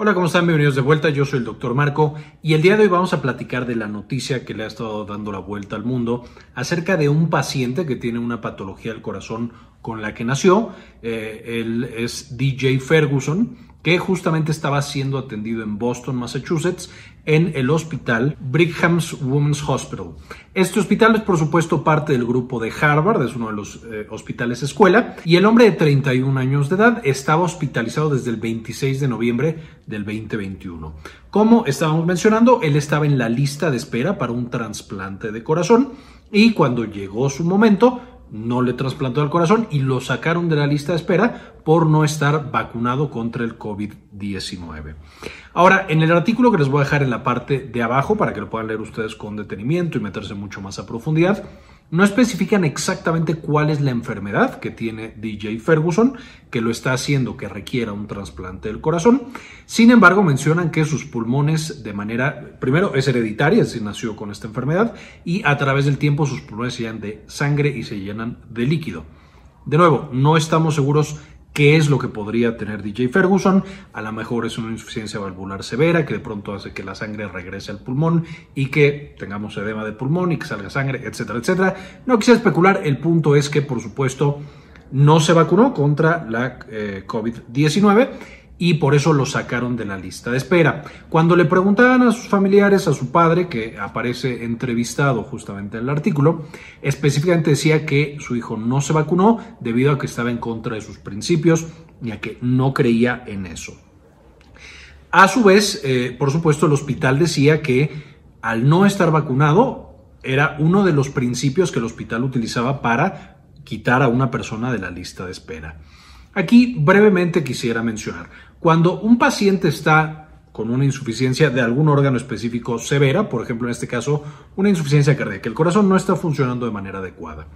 Hola, ¿cómo están? Bienvenidos de vuelta. Yo soy el doctor Marco y el día de hoy vamos a platicar de la noticia que le ha estado dando la vuelta al mundo acerca de un paciente que tiene una patología del corazón con la que nació. Eh, él es DJ Ferguson que justamente estaba siendo atendido en Boston, Massachusetts, en el hospital Brigham's Women's Hospital. Este hospital es, por supuesto, parte del grupo de Harvard, es uno de los eh, hospitales escuela, y el hombre de 31 años de edad estaba hospitalizado desde el 26 de noviembre del 2021. Como estábamos mencionando, él estaba en la lista de espera para un trasplante de corazón y cuando llegó su momento, no le trasplantó el corazón y lo sacaron de la lista de espera por no estar vacunado contra el COVID-19. Ahora, en el artículo que les voy a dejar en la parte de abajo para que lo puedan leer ustedes con detenimiento y meterse mucho más a profundidad, no especifican exactamente cuál es la enfermedad que tiene DJ Ferguson, que lo está haciendo que requiera un trasplante del corazón. Sin embargo, mencionan que sus pulmones de manera, primero, es hereditaria, es decir, nació con esta enfermedad, y a través del tiempo sus pulmones se llenan de sangre y se llenan de líquido. De nuevo, no estamos seguros qué es lo que podría tener DJ Ferguson. A lo mejor es una insuficiencia valvular severa que de pronto hace que la sangre regrese al pulmón y que tengamos edema de pulmón y que salga sangre, etcétera, etcétera. No quisiera especular, el punto es que por supuesto no se vacunó contra la eh, COVID-19 y por eso lo sacaron de la lista de espera. Cuando le preguntaban a sus familiares, a su padre, que aparece entrevistado justamente en el artículo, específicamente decía que su hijo no se vacunó debido a que estaba en contra de sus principios y a que no creía en eso. A su vez, eh, por supuesto, el hospital decía que al no estar vacunado era uno de los principios que el hospital utilizaba para quitar a una persona de la lista de espera. Aquí brevemente quisiera mencionar, cuando un paciente está con una insuficiencia de algún órgano específico severa, por ejemplo en este caso una insuficiencia cardíaca, el corazón no está funcionando de manera adecuada.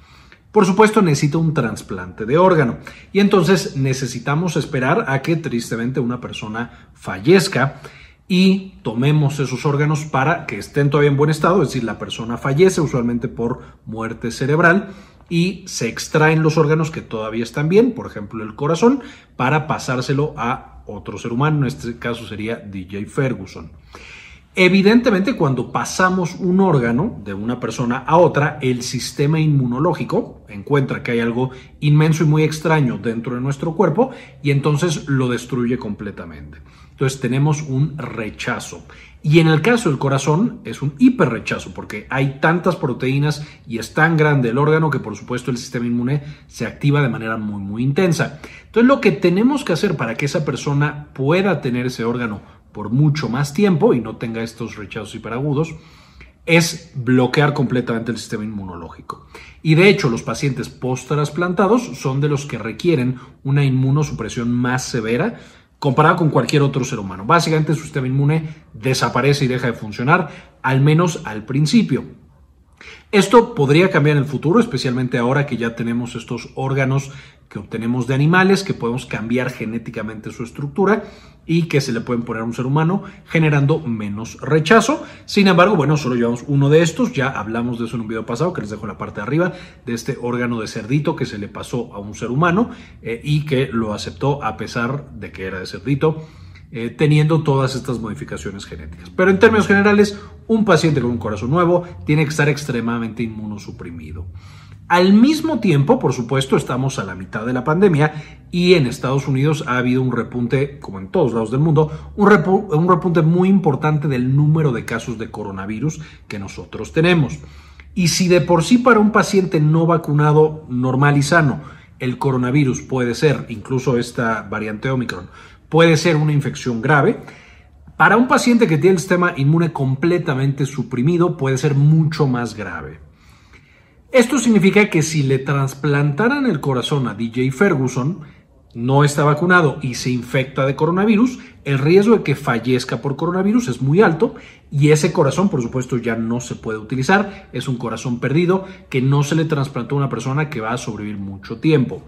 Por supuesto necesita un trasplante de órgano y entonces necesitamos esperar a que tristemente una persona fallezca y tomemos esos órganos para que estén todavía en buen estado, es decir, la persona fallece usualmente por muerte cerebral y se extraen los órganos que todavía están bien, por ejemplo el corazón, para pasárselo a otro ser humano, en este caso sería DJ Ferguson. Evidentemente, cuando pasamos un órgano de una persona a otra, el sistema inmunológico encuentra que hay algo inmenso y muy extraño dentro de nuestro cuerpo y entonces lo destruye completamente. Entonces tenemos un rechazo. Y en el caso del corazón es un hiperrechazo porque hay tantas proteínas y es tan grande el órgano que por supuesto el sistema inmune se activa de manera muy muy intensa. Entonces lo que tenemos que hacer para que esa persona pueda tener ese órgano por mucho más tiempo y no tenga estos rechazos hiperagudos es bloquear completamente el sistema inmunológico. Y de hecho, los pacientes post-trasplantados son de los que requieren una inmunosupresión más severa comparado con cualquier otro ser humano. Básicamente su sistema inmune desaparece y deja de funcionar, al menos al principio. Esto podría cambiar en el futuro, especialmente ahora que ya tenemos estos órganos que obtenemos de animales, que podemos cambiar genéticamente su estructura y que se le pueden poner a un ser humano generando menos rechazo. Sin embargo, bueno, solo llevamos uno de estos, ya hablamos de eso en un video pasado que les dejo en la parte de arriba, de este órgano de cerdito que se le pasó a un ser humano eh, y que lo aceptó a pesar de que era de cerdito. Eh, teniendo todas estas modificaciones genéticas. Pero en términos generales, un paciente con un corazón nuevo tiene que estar extremadamente inmunosuprimido. Al mismo tiempo, por supuesto, estamos a la mitad de la pandemia y en Estados Unidos ha habido un repunte, como en todos lados del mundo, un, repunte muy importante del número de casos de coronavirus que nosotros tenemos. Y si de por sí para un paciente no vacunado normal y sano, el coronavirus puede ser, incluso esta variante Omicron, puede ser una infección grave, para un paciente que tiene el sistema inmune completamente suprimido puede ser mucho más grave. Esto significa que si le trasplantaran el corazón a DJ Ferguson, no está vacunado y se infecta de coronavirus, el riesgo de que fallezca por coronavirus es muy alto y ese corazón, por supuesto, ya no se puede utilizar. Es un corazón perdido que no se le trasplantó a una persona que va a sobrevivir mucho tiempo.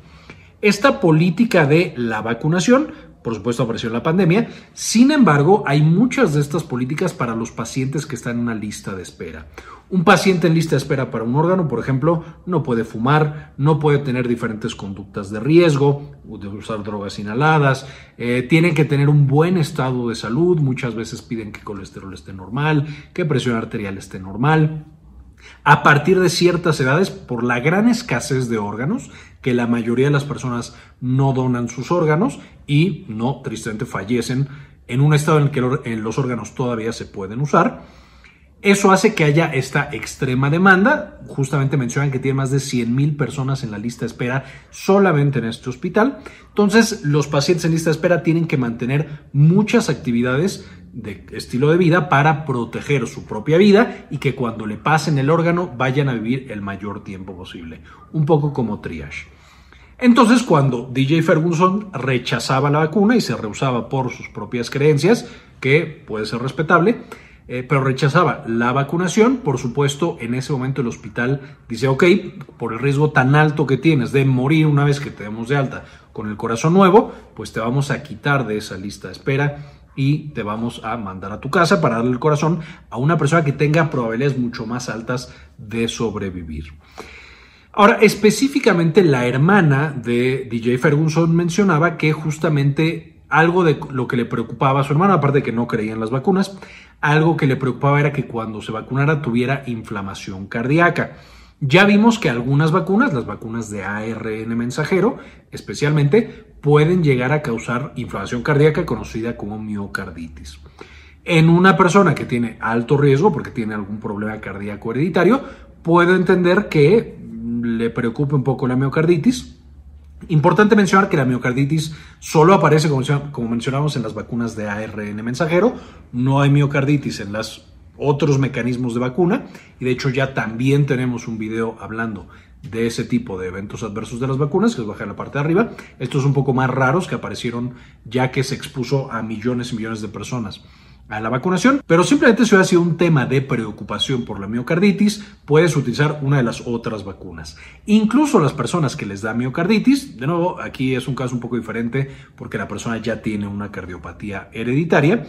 Esta política de la vacunación por supuesto apareció la pandemia. Sin embargo, hay muchas de estas políticas para los pacientes que están en una lista de espera. Un paciente en lista de espera para un órgano, por ejemplo, no puede fumar, no puede tener diferentes conductas de riesgo, de usar drogas inhaladas, eh, tienen que tener un buen estado de salud, muchas veces piden que colesterol esté normal, que presión arterial esté normal. A partir de ciertas edades, por la gran escasez de órganos, que la mayoría de las personas no donan sus órganos y no, tristemente, fallecen en un estado en el que los órganos todavía se pueden usar. Eso hace que haya esta extrema demanda. Justamente mencionan que tiene más de 100 mil personas en la lista de espera solamente en este hospital. Entonces, los pacientes en lista de espera tienen que mantener muchas actividades de estilo de vida para proteger su propia vida y que cuando le pasen el órgano vayan a vivir el mayor tiempo posible. Un poco como triage. Entonces, cuando DJ Ferguson rechazaba la vacuna y se rehusaba por sus propias creencias, que puede ser respetable, eh, pero rechazaba la vacunación, por supuesto, en ese momento el hospital dice, ok, por el riesgo tan alto que tienes de morir una vez que te demos de alta con el corazón nuevo, pues te vamos a quitar de esa lista de espera y te vamos a mandar a tu casa para darle el corazón a una persona que tenga probabilidades mucho más altas de sobrevivir. Ahora, específicamente la hermana de DJ Ferguson mencionaba que justamente algo de lo que le preocupaba a su hermano, aparte de que no creía en las vacunas, algo que le preocupaba era que cuando se vacunara tuviera inflamación cardíaca. Ya vimos que algunas vacunas, las vacunas de ARN mensajero especialmente, pueden llegar a causar inflamación cardíaca conocida como miocarditis. En una persona que tiene alto riesgo porque tiene algún problema cardíaco hereditario, puedo entender que le preocupe un poco la miocarditis. Importante mencionar que la miocarditis solo aparece, como, mencionamos, en las vacunas de ARN mensajero. No hay miocarditis en los otros mecanismos de vacuna. Y de hecho ya también tenemos un video hablando de ese tipo de eventos adversos de las vacunas, que os baja en la parte de arriba. Estos un poco más raros que aparecieron ya que se expuso a millones y millones de personas a la vacunación, pero simplemente si hubiera sido un tema de preocupación por la miocarditis, puedes utilizar una de las otras vacunas. Incluso las personas que les da miocarditis, de nuevo, aquí es un caso un poco diferente porque la persona ya tiene una cardiopatía hereditaria,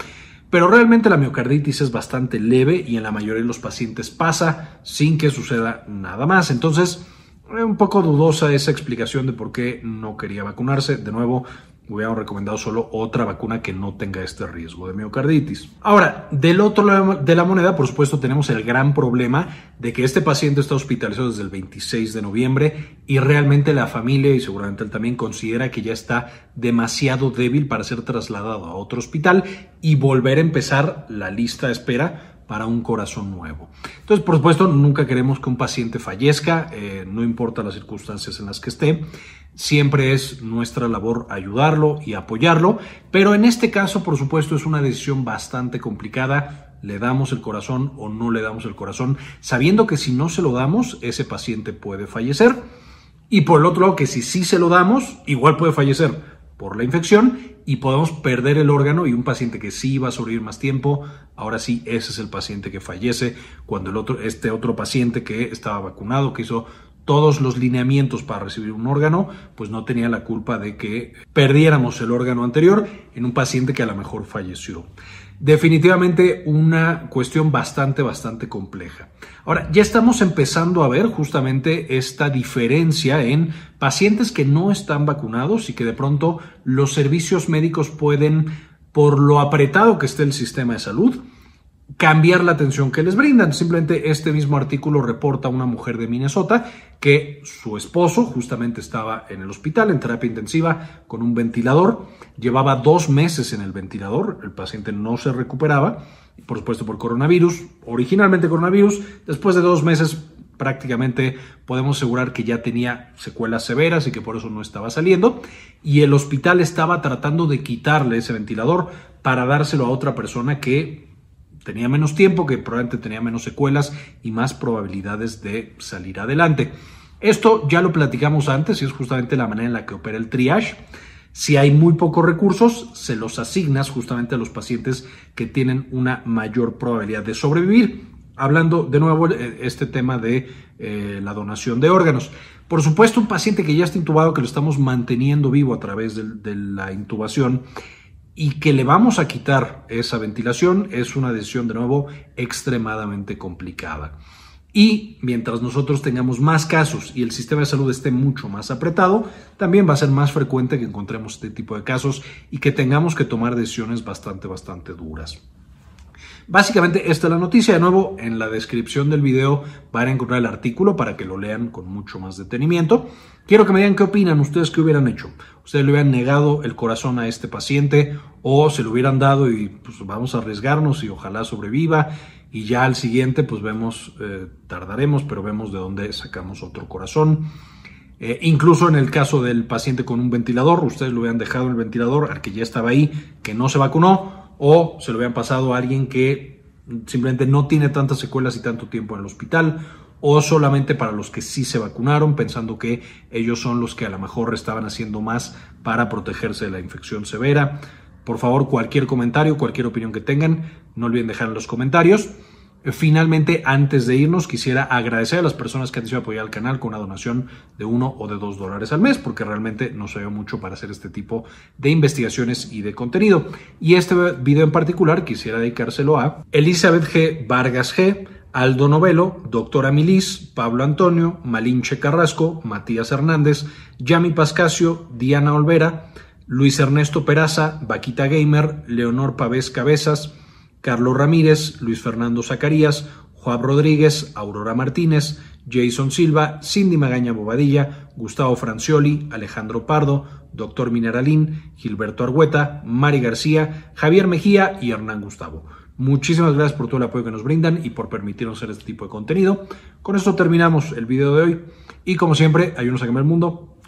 pero realmente la miocarditis es bastante leve y en la mayoría de los pacientes pasa sin que suceda nada más. Entonces, un poco dudosa esa explicación de por qué no quería vacunarse. De nuevo, hubiéramos recomendado solo otra vacuna que no tenga este riesgo de miocarditis. Ahora, del otro lado de la moneda, por supuesto, tenemos el gran problema de que este paciente está hospitalizado desde el 26 de noviembre y realmente la familia y seguramente él también considera que ya está demasiado débil para ser trasladado a otro hospital y volver a empezar la lista de espera para un corazón nuevo. Entonces, por supuesto, nunca queremos que un paciente fallezca, eh, no importa las circunstancias en las que esté. Siempre es nuestra labor ayudarlo y apoyarlo, pero en este caso, por supuesto, es una decisión bastante complicada. Le damos el corazón o no le damos el corazón, sabiendo que si no se lo damos, ese paciente puede fallecer. Y por el otro lado, que si sí se lo damos, igual puede fallecer por la infección y podemos perder el órgano y un paciente que sí iba a sobrevivir más tiempo, ahora sí, ese es el paciente que fallece cuando el otro, este otro paciente que estaba vacunado, que hizo todos los lineamientos para recibir un órgano, pues no tenía la culpa de que perdiéramos el órgano anterior en un paciente que a lo mejor falleció. Definitivamente una cuestión bastante, bastante compleja. Ahora, ya estamos empezando a ver justamente esta diferencia en pacientes que no están vacunados y que de pronto los servicios médicos pueden, por lo apretado que esté el sistema de salud, cambiar la atención que les brindan. Simplemente este mismo artículo reporta a una mujer de Minnesota que su esposo justamente estaba en el hospital en terapia intensiva con un ventilador. Llevaba dos meses en el ventilador, el paciente no se recuperaba, por supuesto por coronavirus, originalmente coronavirus, después de dos meses prácticamente podemos asegurar que ya tenía secuelas severas y que por eso no estaba saliendo. Y el hospital estaba tratando de quitarle ese ventilador para dárselo a otra persona que tenía menos tiempo, que probablemente tenía menos secuelas y más probabilidades de salir adelante. Esto ya lo platicamos antes y es justamente la manera en la que opera el triage. Si hay muy pocos recursos, se los asignas justamente a los pacientes que tienen una mayor probabilidad de sobrevivir. hablando de nuevo eh, este tema de eh, la donación de órganos. Por supuesto, un paciente que ya está intubado, que lo estamos manteniendo vivo a través de, la intubación y que le vamos a quitar esa ventilación, es una decisión de nuevo extremadamente complicada. Y mientras nosotros tengamos más casos y el sistema de salud esté mucho más apretado, también va a ser más frecuente que encontremos este tipo de casos y que tengamos que tomar decisiones bastante, bastante duras. Básicamente esta es la noticia. De nuevo, en la descripción del video van a encontrar el artículo para que lo lean con mucho más detenimiento. Quiero que me digan qué opinan ustedes qué hubieran hecho. Ustedes le hubieran negado el corazón a este paciente o se lo hubieran dado y pues vamos a arriesgarnos y ojalá sobreviva y ya al siguiente pues vemos, eh, tardaremos, pero vemos de dónde sacamos otro corazón. Eh, incluso en el caso del paciente con un ventilador, ustedes lo hubieran dejado el ventilador al que ya estaba ahí, que no se vacunó, o se lo habían pasado a alguien que simplemente no tiene tantas secuelas y tanto tiempo en el hospital o solamente para los que sí se vacunaron pensando que ellos son los que a lo mejor estaban haciendo más para protegerse de la infección severa. Por favor, cualquier comentario, cualquier opinión que tengan, no olviden dejar en los comentarios. Finalmente, antes de irnos, quisiera agradecer a las personas que han decidido apoyar al canal con una donación de uno o de dos dólares al mes, porque realmente nos ayuda mucho para hacer este tipo de investigaciones y de contenido. Y este video en particular quisiera dedicárselo a Elizabeth G. Vargas G., Aldo Novelo, Doctora Milis, Pablo Antonio, Malinche Carrasco, Matías Hernández, Yami Pascasio, Diana Olvera, Luis Ernesto Peraza, Vaquita Gamer, Leonor Pavés Cabezas, Carlos Ramírez, Luis Fernando Zacarías, Juan Rodríguez, Aurora Martínez, Jason Silva, Cindy Magaña Bobadilla, Gustavo Francioli, Alejandro Pardo, Doctor Mineralín, Gilberto Argueta, Mari García, Javier Mejía y Hernán Gustavo. Muchísimas gracias por todo el apoyo que nos brindan y por permitirnos hacer este tipo de contenido. Con esto terminamos el video de hoy y como siempre, ayúdanos a cambiar el mundo